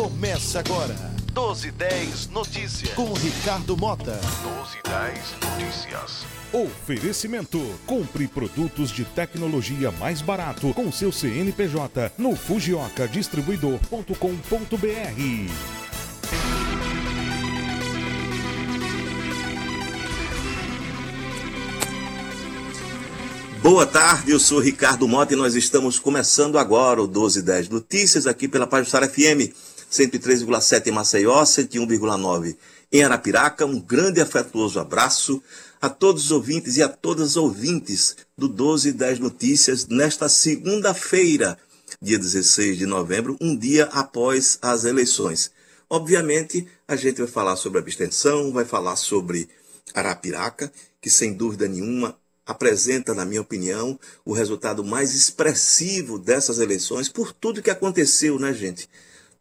Começa agora. 1210 Notícias. Com Ricardo Mota. 1210 Notícias. Oferecimento. Compre produtos de tecnologia mais barato com seu CNPJ no fujioka-distribuidor.com.br. Boa tarde, eu sou Ricardo Mota e nós estamos começando agora o 1210 Notícias aqui pela Pajusara FM 103,7 em Maceió, 101,9 em Arapiraca. Um grande e afetuoso abraço a todos os ouvintes e a todas as ouvintes do 1210 Notícias nesta segunda-feira, dia 16 de novembro, um dia após as eleições. Obviamente, a gente vai falar sobre abstenção, vai falar sobre Arapiraca, que sem dúvida nenhuma apresenta, na minha opinião, o resultado mais expressivo dessas eleições por tudo que aconteceu, né, gente?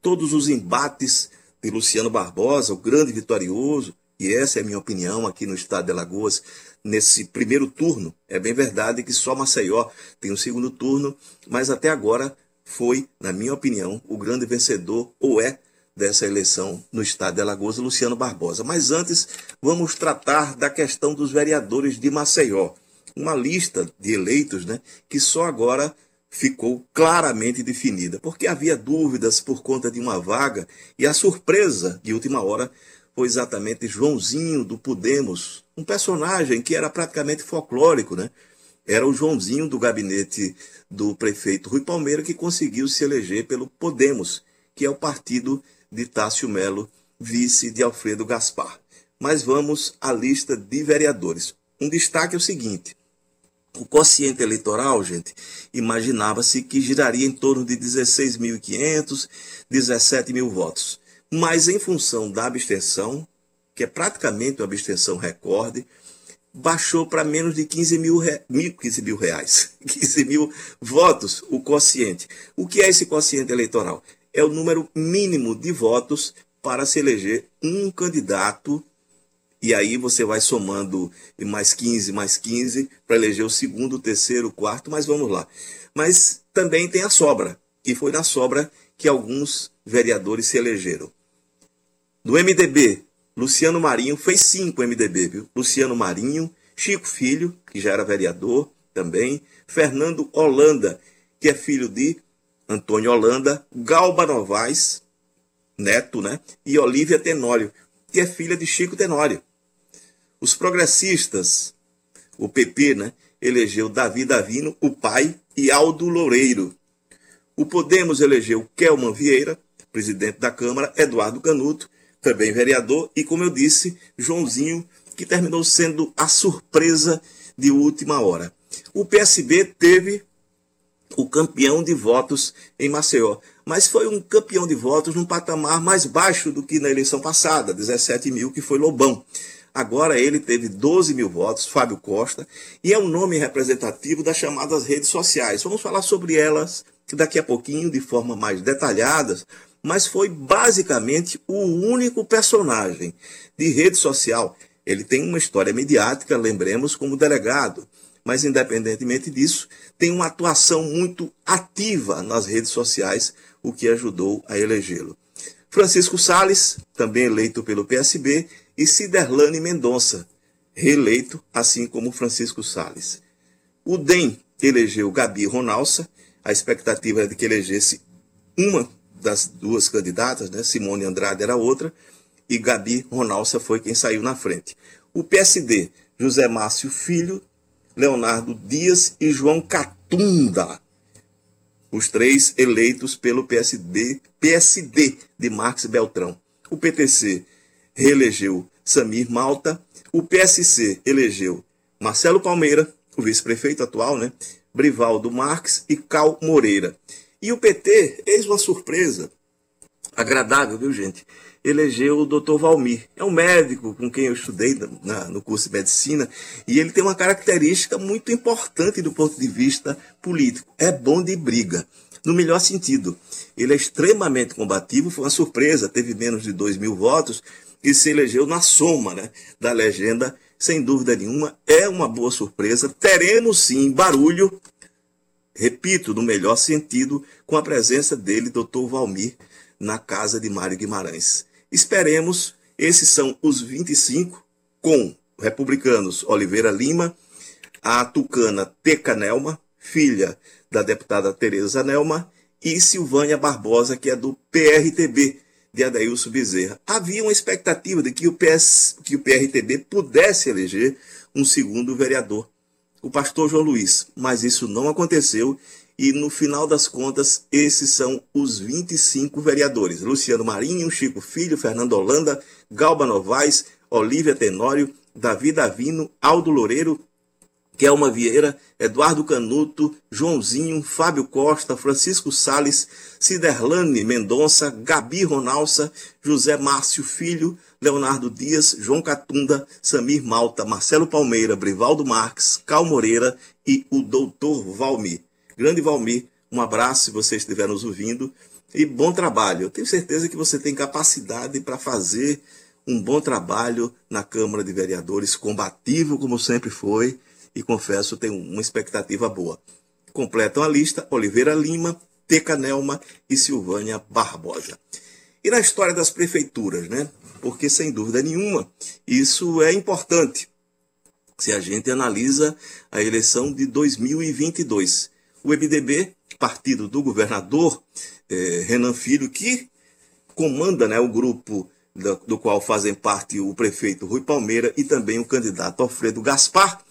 Todos os embates de Luciano Barbosa, o grande vitorioso, e essa é a minha opinião aqui no estado de Alagoas, nesse primeiro turno. É bem verdade que só Maceió tem o um segundo turno, mas até agora foi, na minha opinião, o grande vencedor, ou é, dessa eleição no estado de Alagoas, Luciano Barbosa. Mas antes, vamos tratar da questão dos vereadores de Maceió uma lista de eleitos né, que só agora ficou claramente definida, porque havia dúvidas por conta de uma vaga e a surpresa de última hora foi exatamente Joãozinho do Podemos, um personagem que era praticamente folclórico, né? Era o Joãozinho do gabinete do prefeito Rui Palmeira que conseguiu se eleger pelo Podemos, que é o partido de Tássio Melo, vice de Alfredo Gaspar. Mas vamos à lista de vereadores. Um destaque é o seguinte: o quociente eleitoral, gente, imaginava-se que giraria em torno de 16.500, 17 mil votos. Mas em função da abstenção, que é praticamente uma abstenção recorde, baixou para menos de 15 mil, re... 15 mil reais, 15 mil votos o quociente. O que é esse quociente eleitoral? É o número mínimo de votos para se eleger um candidato e aí você vai somando mais 15, mais 15, para eleger o segundo, o terceiro, o quarto, mas vamos lá. Mas também tem a sobra, que foi na sobra que alguns vereadores se elegeram. Do MDB, Luciano Marinho fez cinco MDB, viu? Luciano Marinho, Chico Filho, que já era vereador também, Fernando Holanda, que é filho de Antônio Holanda, Galba Novaes, neto, né? E Olívia Tenório, que é filha de Chico Tenório. Os progressistas, o PP, né, elegeu Davi Davino, o pai, e Aldo Loureiro. O Podemos elegeu Kelman Vieira, presidente da Câmara, Eduardo Canuto, também vereador, e, como eu disse, Joãozinho, que terminou sendo a surpresa de última hora. O PSB teve o campeão de votos em Maceió, mas foi um campeão de votos num patamar mais baixo do que na eleição passada, 17 mil, que foi Lobão. Agora ele teve 12 mil votos, Fábio Costa, e é um nome representativo das chamadas redes sociais. Vamos falar sobre elas daqui a pouquinho de forma mais detalhada, mas foi basicamente o único personagem de rede social. Ele tem uma história mediática, lembremos, como delegado, mas independentemente disso, tem uma atuação muito ativa nas redes sociais, o que ajudou a elegê-lo. Francisco Sales, também eleito pelo PSB, e Ciderlane Mendonça, reeleito, assim como Francisco Sales. O DEM elegeu Gabi Ronalça, a expectativa era de que elegesse uma das duas candidatas, né? Simone Andrade era outra, e Gabi Ronalça foi quem saiu na frente. O PSD, José Márcio Filho, Leonardo Dias e João Catunda. Os três eleitos pelo PSD, PSD de Marques Beltrão. O PTC reelegeu Samir Malta. O PSC elegeu Marcelo Palmeira, o vice-prefeito atual, né? Brivaldo Marques e Cal Moreira. E o PT, eis uma surpresa agradável, viu, gente? Elegeu o Dr. Valmir. É um médico com quem eu estudei na, no curso de medicina e ele tem uma característica muito importante do ponto de vista político. É bom de briga no melhor sentido. Ele é extremamente combativo, foi uma surpresa, teve menos de 2 mil votos, que se elegeu na soma né, da legenda, sem dúvida nenhuma, é uma boa surpresa. Teremos sim barulho, repito, no melhor sentido, com a presença dele, doutor Valmir, na casa de Mário Guimarães. Esperemos, esses são os 25, com republicanos Oliveira Lima, a tucana Teca Nelma, filha da deputada Tereza Nelma, e Silvânia Barbosa, que é do PRTB, de Adailson Bezerra. Havia uma expectativa de que o, PS, que o PRTB pudesse eleger um segundo vereador, o pastor João Luiz, mas isso não aconteceu e no final das contas, esses são os 25 vereadores: Luciano Marinho, Chico Filho, Fernando Holanda, Galba Novaes, Olívia Tenório, Davi Davino, Aldo Loureiro, Kelma Vieira, Eduardo Canuto, Joãozinho, Fábio Costa, Francisco Sales, Ciderlane Mendonça, Gabi Ronalça, José Márcio Filho, Leonardo Dias, João Catunda, Samir Malta, Marcelo Palmeira, Brivaldo Marques, Cal Moreira e o doutor Valmir. Grande Valmir, um abraço se você estiver nos ouvindo e bom trabalho. Eu tenho certeza que você tem capacidade para fazer um bom trabalho na Câmara de Vereadores, combativo como sempre foi e confesso, tenho uma expectativa boa. Completam a lista Oliveira Lima, Teca Nelma e Silvânia Barbosa. E na história das prefeituras, né? Porque, sem dúvida nenhuma, isso é importante se a gente analisa a eleição de 2022. O MDB, partido do governador eh, Renan Filho, que comanda né, o grupo do, do qual fazem parte o prefeito Rui Palmeira e também o candidato Alfredo Gaspar,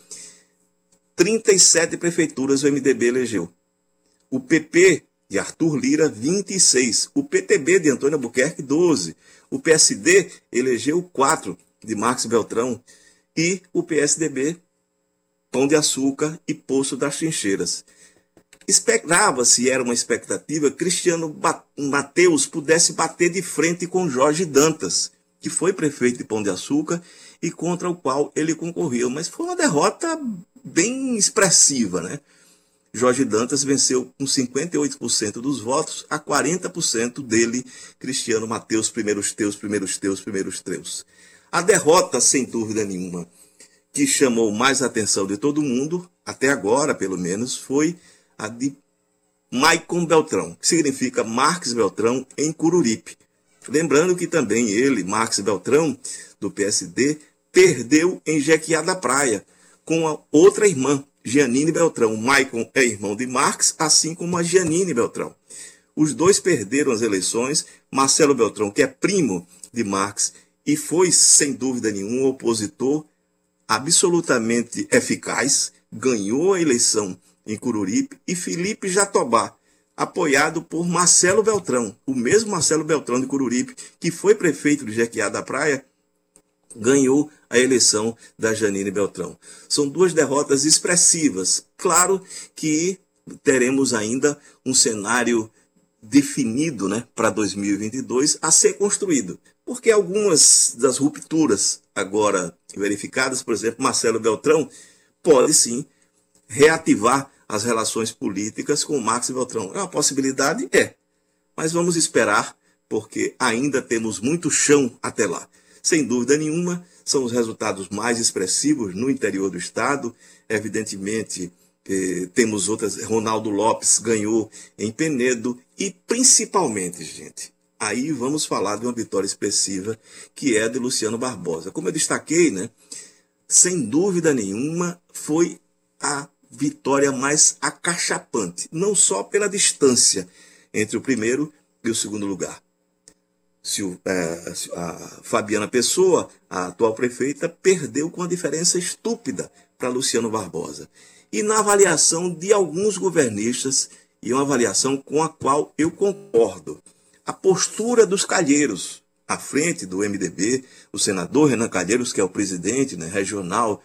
37 prefeituras o MDB elegeu. O PP de Arthur Lira, 26. O PTB de Antônio Albuquerque, 12. O PSD elegeu 4 de Marcos Beltrão. E o PSDB, Pão de Açúcar e Poço das Trincheiras. Esperava-se, era uma expectativa, Cristiano Mateus pudesse bater de frente com Jorge Dantas, que foi prefeito de Pão de Açúcar e contra o qual ele concorreu. Mas foi uma derrota bem expressiva, né? Jorge Dantas venceu com 58% dos votos a 40% dele, Cristiano Mateus, primeiros teus, primeiros teus, primeiros teus. A derrota, sem dúvida nenhuma, que chamou mais atenção de todo mundo, até agora pelo menos, foi a de Maicon Beltrão, que significa Marques Beltrão em Cururipe. Lembrando que também ele, Marques Beltrão, do PSD, perdeu em Jequiá da Praia, com a outra irmã, Gianine Beltrão. Maicon é irmão de Marx, assim como a Gianine Beltrão. Os dois perderam as eleições. Marcelo Beltrão, que é primo de Marx e foi, sem dúvida nenhuma, um opositor absolutamente eficaz, ganhou a eleição em Cururipe, e Felipe Jatobá, apoiado por Marcelo Beltrão, o mesmo Marcelo Beltrão de Cururipe, que foi prefeito de Jequiá da Praia ganhou a eleição da Janine Beltrão. São duas derrotas expressivas. Claro que teremos ainda um cenário definido né, para 2022 a ser construído. Porque algumas das rupturas agora verificadas, por exemplo, Marcelo Beltrão, pode sim reativar as relações políticas com o Max Beltrão. É uma possibilidade? É. Mas vamos esperar, porque ainda temos muito chão até lá. Sem dúvida nenhuma, são os resultados mais expressivos no interior do estado. Evidentemente, eh, temos outras. Ronaldo Lopes ganhou em Penedo e principalmente, gente, aí vamos falar de uma vitória expressiva que é de Luciano Barbosa. Como eu destaquei, né? Sem dúvida nenhuma, foi a vitória mais acachapante, não só pela distância entre o primeiro e o segundo lugar, se é, a Fabiana Pessoa, a atual prefeita, perdeu com uma diferença estúpida para Luciano Barbosa. E na avaliação de alguns governistas, e uma avaliação com a qual eu concordo, a postura dos calheiros à frente do MDB, o senador Renan Calheiros, que é o presidente né, regional,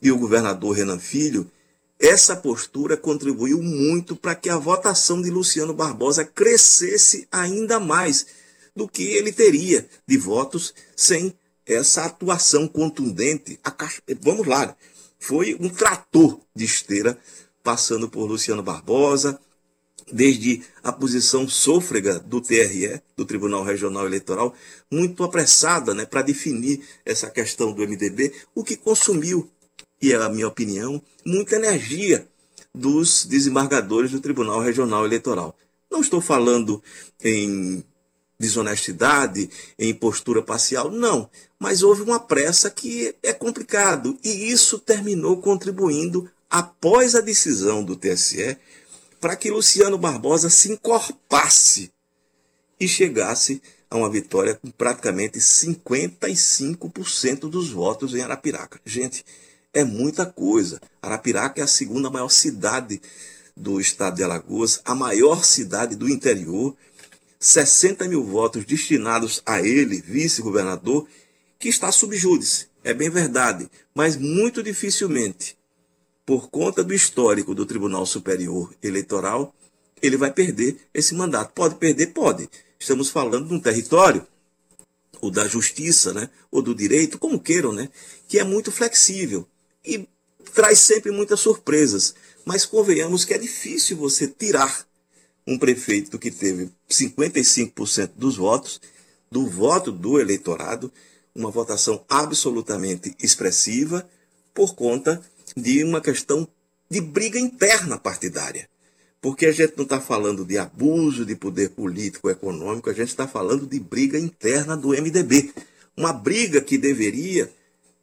e o governador Renan Filho, essa postura contribuiu muito para que a votação de Luciano Barbosa crescesse ainda mais do que ele teria de votos sem essa atuação contundente. Vamos lá, foi um trator de esteira passando por Luciano Barbosa, desde a posição sôfrega do TRE, do Tribunal Regional Eleitoral, muito apressada né, para definir essa questão do MDB, o que consumiu, e é a minha opinião, muita energia dos desembargadores do Tribunal Regional Eleitoral. Não estou falando em desonestidade, em postura parcial. Não. Mas houve uma pressa que é complicado. E isso terminou contribuindo, após a decisão do TSE, para que Luciano Barbosa se encorpasse e chegasse a uma vitória com praticamente 55% dos votos em Arapiraca. Gente, é muita coisa. Arapiraca é a segunda maior cidade do estado de Alagoas, a maior cidade do interior, 60 mil votos destinados a ele, vice-governador, que está subjúdice. É bem verdade, mas muito dificilmente, por conta do histórico do Tribunal Superior Eleitoral, ele vai perder esse mandato. Pode perder? Pode. Estamos falando de um território, ou da justiça, né? ou do direito, como queiram, né? que é muito flexível e traz sempre muitas surpresas. Mas convenhamos que é difícil você tirar um prefeito que teve 55% dos votos, do voto do eleitorado, uma votação absolutamente expressiva, por conta de uma questão de briga interna partidária. Porque a gente não está falando de abuso de poder político econômico, a gente está falando de briga interna do MDB. Uma briga que deveria,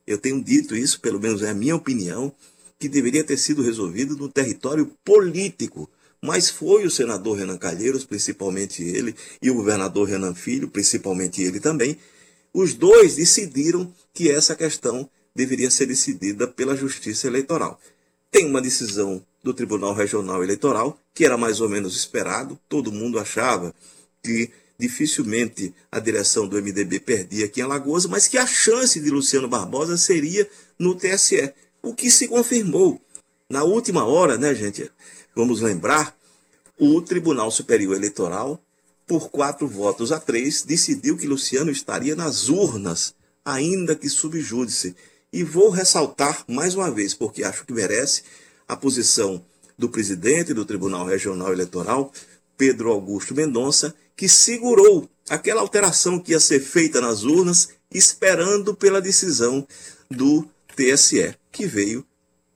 eu tenho dito isso, pelo menos é a minha opinião, que deveria ter sido resolvido no território político. Mas foi o senador Renan Calheiros, principalmente ele, e o governador Renan Filho, principalmente ele também. Os dois decidiram que essa questão deveria ser decidida pela Justiça Eleitoral. Tem uma decisão do Tribunal Regional Eleitoral, que era mais ou menos esperado, todo mundo achava que dificilmente a direção do MDB perdia aqui em Alagoas, mas que a chance de Luciano Barbosa seria no TSE o que se confirmou. Na última hora, né, gente? Vamos lembrar, o Tribunal Superior Eleitoral, por quatro votos a três, decidiu que Luciano estaria nas urnas, ainda que subjúdice. E vou ressaltar mais uma vez, porque acho que merece, a posição do presidente do Tribunal Regional Eleitoral, Pedro Augusto Mendonça, que segurou aquela alteração que ia ser feita nas urnas, esperando pela decisão do TSE que veio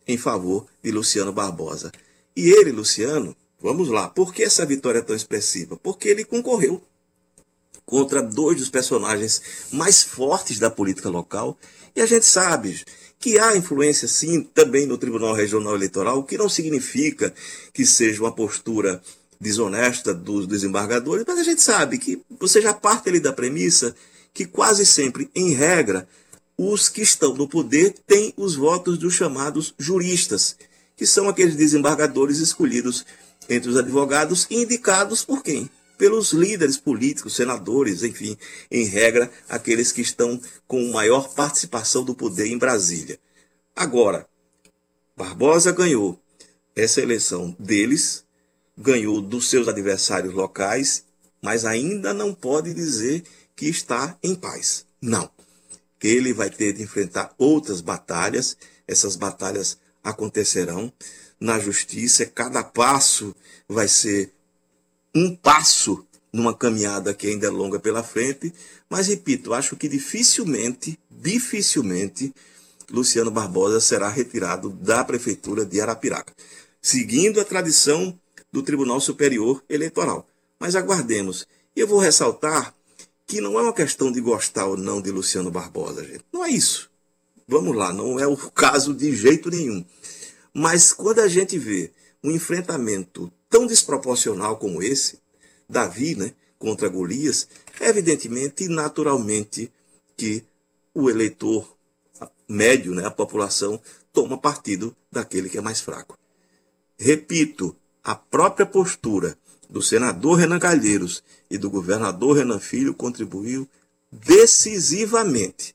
em favor de Luciano Barbosa. E ele, Luciano, vamos lá, por que essa vitória é tão expressiva? Porque ele concorreu contra dois dos personagens mais fortes da política local. E a gente sabe que há influência, sim, também no Tribunal Regional Eleitoral, o que não significa que seja uma postura desonesta dos desembargadores, mas a gente sabe que você já parte ali da premissa que quase sempre, em regra, os que estão no poder têm os votos dos chamados juristas, que são aqueles desembargadores escolhidos entre os advogados e indicados por quem? Pelos líderes políticos, senadores, enfim, em regra, aqueles que estão com maior participação do poder em Brasília. Agora, Barbosa ganhou essa eleição deles, ganhou dos seus adversários locais, mas ainda não pode dizer que está em paz. Não ele vai ter de enfrentar outras batalhas. Essas batalhas acontecerão na justiça. Cada passo vai ser um passo numa caminhada que ainda é longa pela frente. Mas, repito, acho que dificilmente, dificilmente, Luciano Barbosa será retirado da prefeitura de Arapiraca, seguindo a tradição do Tribunal Superior Eleitoral. Mas aguardemos. E eu vou ressaltar que não é uma questão de gostar ou não de Luciano Barbosa, gente. Não é isso. Vamos lá, não é o caso de jeito nenhum. Mas quando a gente vê um enfrentamento tão desproporcional como esse, Davi, né, contra Golias, evidentemente e naturalmente que o eleitor médio, né, a população, toma partido daquele que é mais fraco. Repito, a própria postura do senador Renan Calheiros e do governador Renan Filho contribuiu decisivamente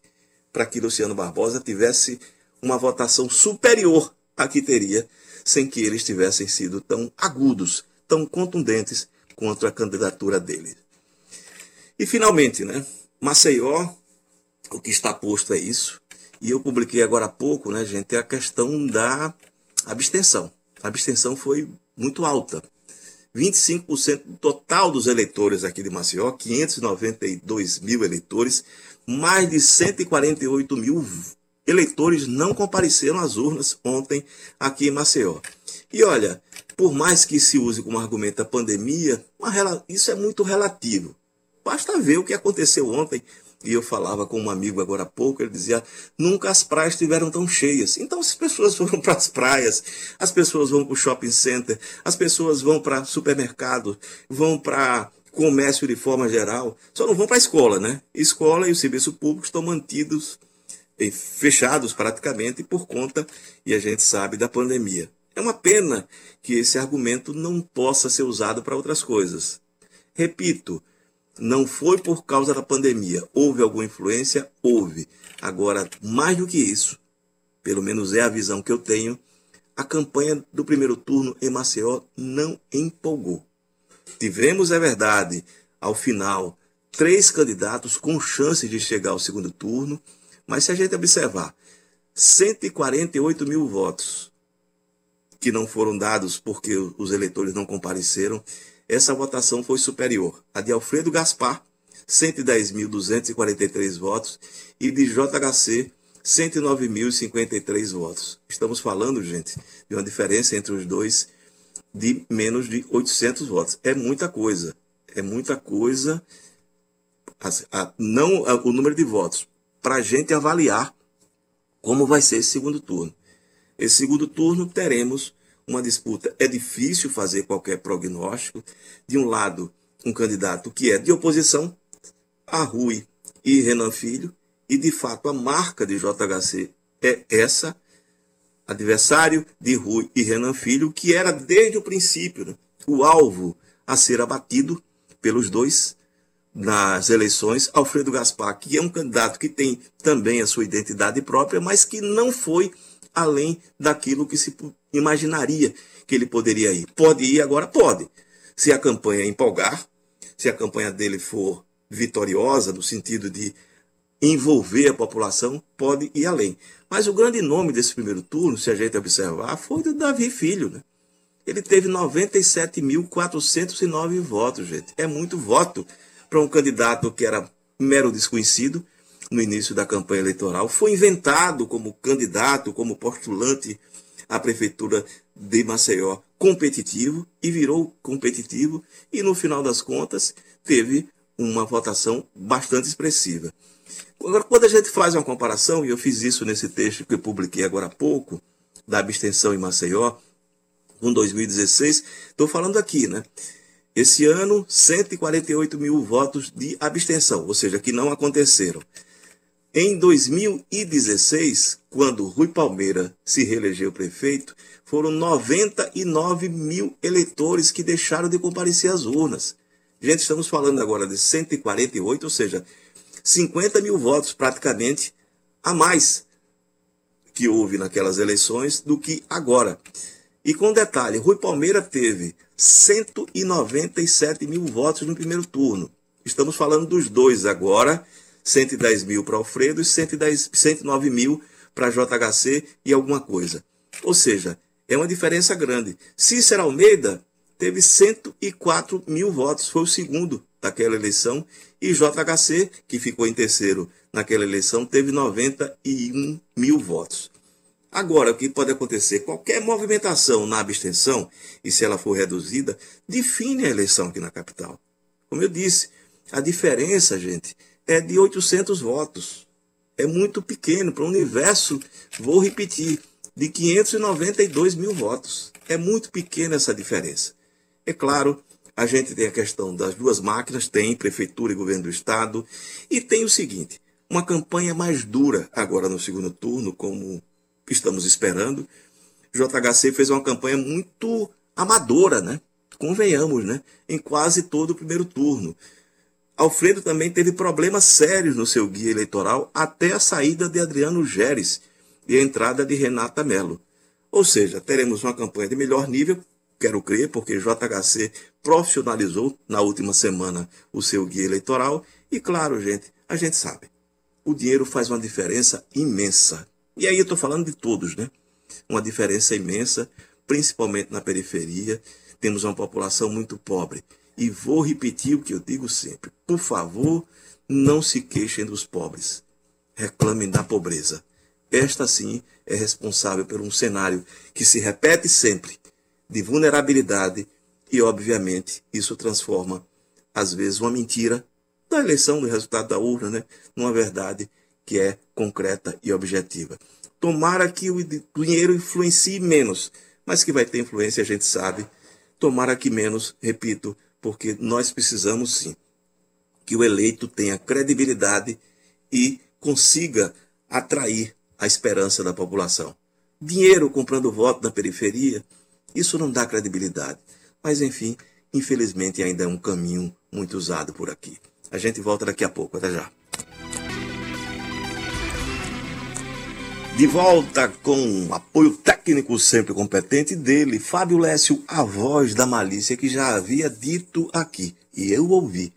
para que Luciano Barbosa tivesse uma votação superior à que teria sem que eles tivessem sido tão agudos, tão contundentes contra a candidatura dele. E finalmente, né, Maceió, o que está posto é isso. E eu publiquei agora há pouco, né, gente, a questão da abstenção. A abstenção foi muito alta. 25% do total dos eleitores aqui de Maceió, 592 mil eleitores, mais de 148 mil eleitores não compareceram às urnas ontem aqui em Maceió. E olha, por mais que se use como argumento a pandemia, isso é muito relativo. Basta ver o que aconteceu ontem. E eu falava com um amigo agora há pouco, ele dizia: nunca as praias estiveram tão cheias. Então, as pessoas foram para as praias, as pessoas vão para o shopping center, as pessoas vão para supermercado, vão para comércio de forma geral, só não vão para a escola, né? Escola e o serviço público estão mantidos eh, fechados praticamente por conta, e a gente sabe, da pandemia. É uma pena que esse argumento não possa ser usado para outras coisas. Repito, não foi por causa da pandemia. Houve alguma influência? Houve. Agora, mais do que isso, pelo menos é a visão que eu tenho, a campanha do primeiro turno em Maceió não empolgou. Tivemos, é verdade, ao final, três candidatos com chances de chegar ao segundo turno, mas se a gente observar, 148 mil votos que não foram dados porque os eleitores não compareceram, essa votação foi superior. A de Alfredo Gaspar, 110.243 votos, e de JHC, 109.053 votos. Estamos falando, gente, de uma diferença entre os dois de menos de 800 votos. É muita coisa. É muita coisa. A, a, não a, o número de votos. Para a gente avaliar como vai ser esse segundo turno. Esse segundo turno teremos uma disputa. É difícil fazer qualquer prognóstico. De um lado, um candidato que é de oposição, a Rui e Renan Filho, e de fato a marca de JHC é essa adversário de Rui e Renan Filho, que era desde o princípio né, o alvo a ser abatido pelos dois nas eleições. Alfredo Gaspar, que é um candidato que tem também a sua identidade própria, mas que não foi além daquilo que se imaginaria que ele poderia ir. Pode ir agora? Pode. Se a campanha empolgar, se a campanha dele for vitoriosa, no sentido de envolver a população, pode ir além. Mas o grande nome desse primeiro turno, se a gente observar, foi do Davi Filho. Né? Ele teve 97.409 votos, gente. É muito voto para um candidato que era mero desconhecido no início da campanha eleitoral. Foi inventado como candidato, como postulante à prefeitura de Maceió competitivo e virou competitivo e no final das contas teve uma votação bastante expressiva. Agora, quando a gente faz uma comparação, e eu fiz isso nesse texto que eu publiquei agora há pouco, da abstenção em Maceió, com 2016, estou falando aqui, né? Esse ano, 148 mil votos de abstenção, ou seja, que não aconteceram. Em 2016, quando Rui Palmeira se reelegeu prefeito, foram 99 mil eleitores que deixaram de comparecer às urnas. Gente, estamos falando agora de 148, ou seja, 50 mil votos praticamente a mais que houve naquelas eleições do que agora. E com detalhe, Rui Palmeira teve 197 mil votos no primeiro turno. Estamos falando dos dois agora, 110 mil para Alfredo e 110, 109 mil para JHC e alguma coisa. Ou seja, é uma diferença grande. Cícero Almeida teve 104 mil votos, foi o segundo daquela eleição, e JHC, que ficou em terceiro naquela eleição, teve 91 mil votos. Agora, o que pode acontecer? Qualquer movimentação na abstenção, e se ela for reduzida, define a eleição aqui na capital. Como eu disse, a diferença, gente, é de 800 votos. É muito pequeno para um universo, vou repetir, de 592 mil votos. É muito pequena essa diferença. É claro a gente tem a questão das duas máquinas, tem prefeitura e governo do estado, e tem o seguinte, uma campanha mais dura agora no segundo turno, como estamos esperando. JHC fez uma campanha muito amadora, né? Convenhamos, né? Em quase todo o primeiro turno. Alfredo também teve problemas sérios no seu guia eleitoral até a saída de Adriano Geres e a entrada de Renata Mello. Ou seja, teremos uma campanha de melhor nível, quero crer, porque JHC profissionalizou na última semana o seu guia eleitoral. E claro, gente, a gente sabe, o dinheiro faz uma diferença imensa. E aí eu estou falando de todos, né? Uma diferença imensa, principalmente na periferia. Temos uma população muito pobre. E vou repetir o que eu digo sempre: por favor, não se queixem dos pobres. Reclamem da pobreza. Esta sim é responsável por um cenário que se repete sempre de vulnerabilidade e, obviamente, isso transforma, às vezes, uma mentira da eleição, do resultado da urna, né? numa verdade que é concreta e objetiva. Tomara que o dinheiro influencie menos, mas que vai ter influência, a gente sabe. Tomara que menos, repito, porque nós precisamos sim que o eleito tenha credibilidade e consiga atrair a esperança da população. Dinheiro comprando voto na periferia, isso não dá credibilidade. Mas, enfim, infelizmente ainda é um caminho muito usado por aqui. A gente volta daqui a pouco. Até já. De volta com apoio técnico sempre competente dele, Fábio Lécio, a voz da malícia que já havia dito aqui, e eu ouvi,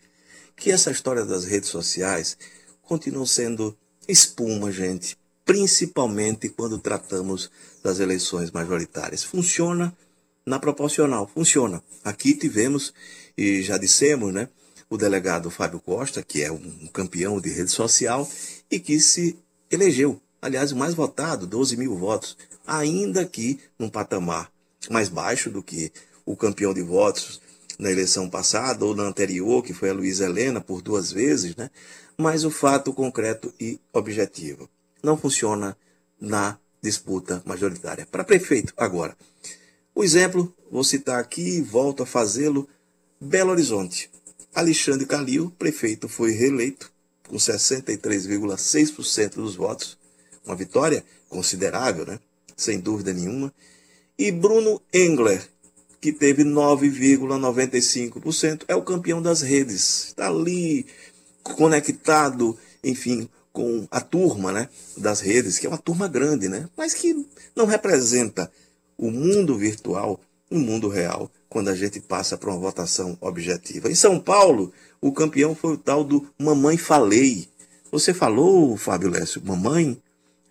que essa história das redes sociais continua sendo espuma, gente, principalmente quando tratamos das eleições majoritárias. Funciona na proporcional, funciona. Aqui tivemos, e já dissemos, né, o delegado Fábio Costa, que é um campeão de rede social e que se elegeu aliás, o mais votado, 12 mil votos, ainda que num patamar mais baixo do que o campeão de votos na eleição passada ou na anterior, que foi a Luísa Helena, por duas vezes, né? mas o fato concreto e objetivo. Não funciona na disputa majoritária. Para prefeito, agora. O exemplo, vou citar aqui e volto a fazê-lo: Belo Horizonte. Alexandre Calil, prefeito, foi reeleito com 63,6% dos votos uma vitória considerável, né? sem dúvida nenhuma. E Bruno Engler, que teve 9,95%, é o campeão das redes. Está ali conectado, enfim, com a turma né, das redes, que é uma turma grande, né? mas que não representa o mundo virtual no mundo real, quando a gente passa para uma votação objetiva. Em São Paulo, o campeão foi o tal do Mamãe Falei. Você falou, Fábio Lécio, mamãe?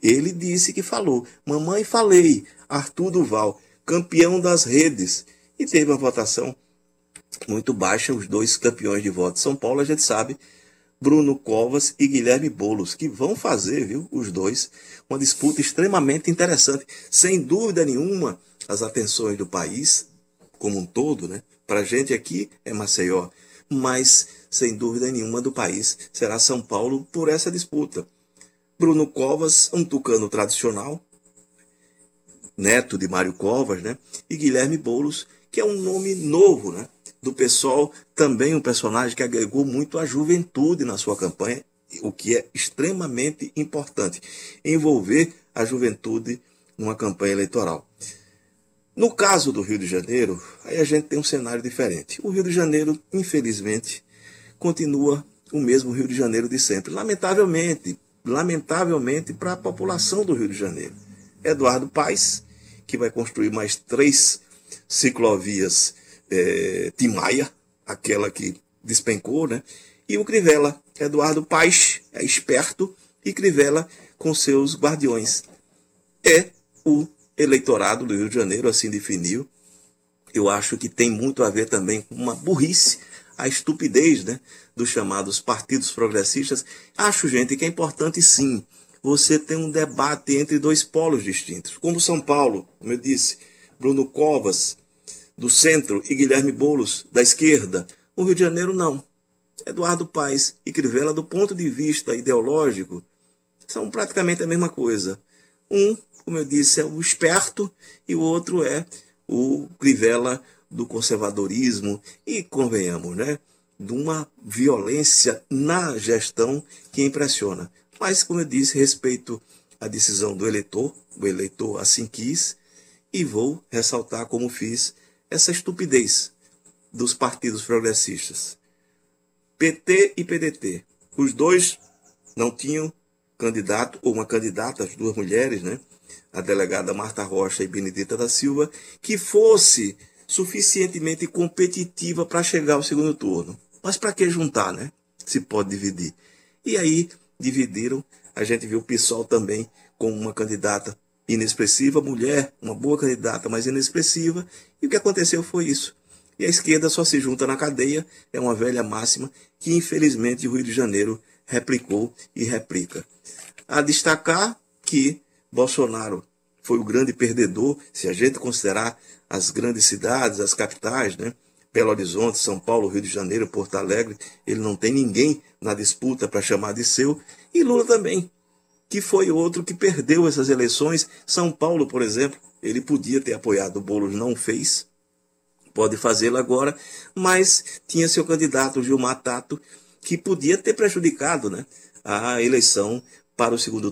Ele disse que falou. Mamãe falei. Arthur Duval, campeão das redes. E teve uma votação muito baixa, os dois campeões de voto. São Paulo, a gente sabe, Bruno Covas e Guilherme Bolos, que vão fazer, viu, os dois, uma disputa extremamente interessante. Sem dúvida nenhuma, as atenções do país como um todo, né? Para a gente aqui é Maceió, mas sem dúvida nenhuma do país será São Paulo por essa disputa. Bruno Covas, um tucano tradicional, neto de Mário Covas, né? E Guilherme Boulos, que é um nome novo, né? Do pessoal, também um personagem que agregou muito a juventude na sua campanha, o que é extremamente importante, envolver a juventude numa campanha eleitoral. No caso do Rio de Janeiro, aí a gente tem um cenário diferente. O Rio de Janeiro, infelizmente, continua o mesmo Rio de Janeiro de sempre. Lamentavelmente, lamentavelmente, para a população do Rio de Janeiro. Eduardo Paes, que vai construir mais três ciclovias é, Timaya, aquela que despencou, né? E o Crivella, Eduardo Paes, é esperto, e Crivella com seus guardiões. É o eleitorado do Rio de Janeiro, assim definiu. Eu acho que tem muito a ver também com uma burrice a estupidez né, dos chamados partidos progressistas. Acho, gente, que é importante sim você ter um debate entre dois polos distintos. Como São Paulo, como eu disse, Bruno Covas, do centro, e Guilherme Boulos, da esquerda. O Rio de Janeiro, não. Eduardo Paes e Crivella, do ponto de vista ideológico, são praticamente a mesma coisa. Um, como eu disse, é o esperto e o outro é o Crivella do conservadorismo e, convenhamos, né, de uma violência na gestão que impressiona. Mas, como eu disse, respeito a decisão do eleitor, o eleitor assim quis, e vou ressaltar como fiz essa estupidez dos partidos progressistas. PT e PDT, os dois não tinham candidato ou uma candidata, as duas mulheres, né? A delegada Marta Rocha e Benedita da Silva, que fosse suficientemente competitiva para chegar ao segundo turno. Mas para que juntar, né? Se pode dividir. E aí dividiram. A gente viu o PSOL também com uma candidata inexpressiva, mulher, uma boa candidata, mas inexpressiva. E o que aconteceu foi isso. E a esquerda só se junta na cadeia, é uma velha máxima que infelizmente o Rio de Janeiro replicou e replica. A destacar que Bolsonaro foi o grande perdedor, se a gente considerar as grandes cidades, as capitais, né? Belo Horizonte, São Paulo, Rio de Janeiro, Porto Alegre, ele não tem ninguém na disputa para chamar de seu. E Lula também, que foi outro que perdeu essas eleições. São Paulo, por exemplo, ele podia ter apoiado o Boulos, não fez. Pode fazê-lo agora, mas tinha seu candidato Gilmar Tato, que podia ter prejudicado né, a eleição para o segundo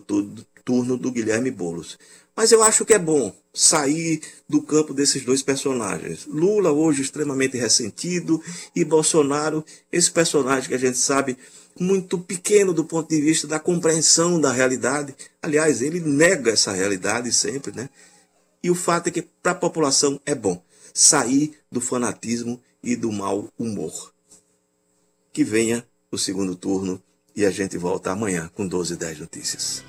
turno do Guilherme Boulos. Mas eu acho que é bom sair do campo desses dois personagens. Lula, hoje extremamente ressentido, e Bolsonaro, esse personagem que a gente sabe muito pequeno do ponto de vista da compreensão da realidade. Aliás, ele nega essa realidade sempre, né? E o fato é que para a população é bom sair do fanatismo e do mau humor. Que venha o segundo turno e a gente volta amanhã com 12 e 10 notícias.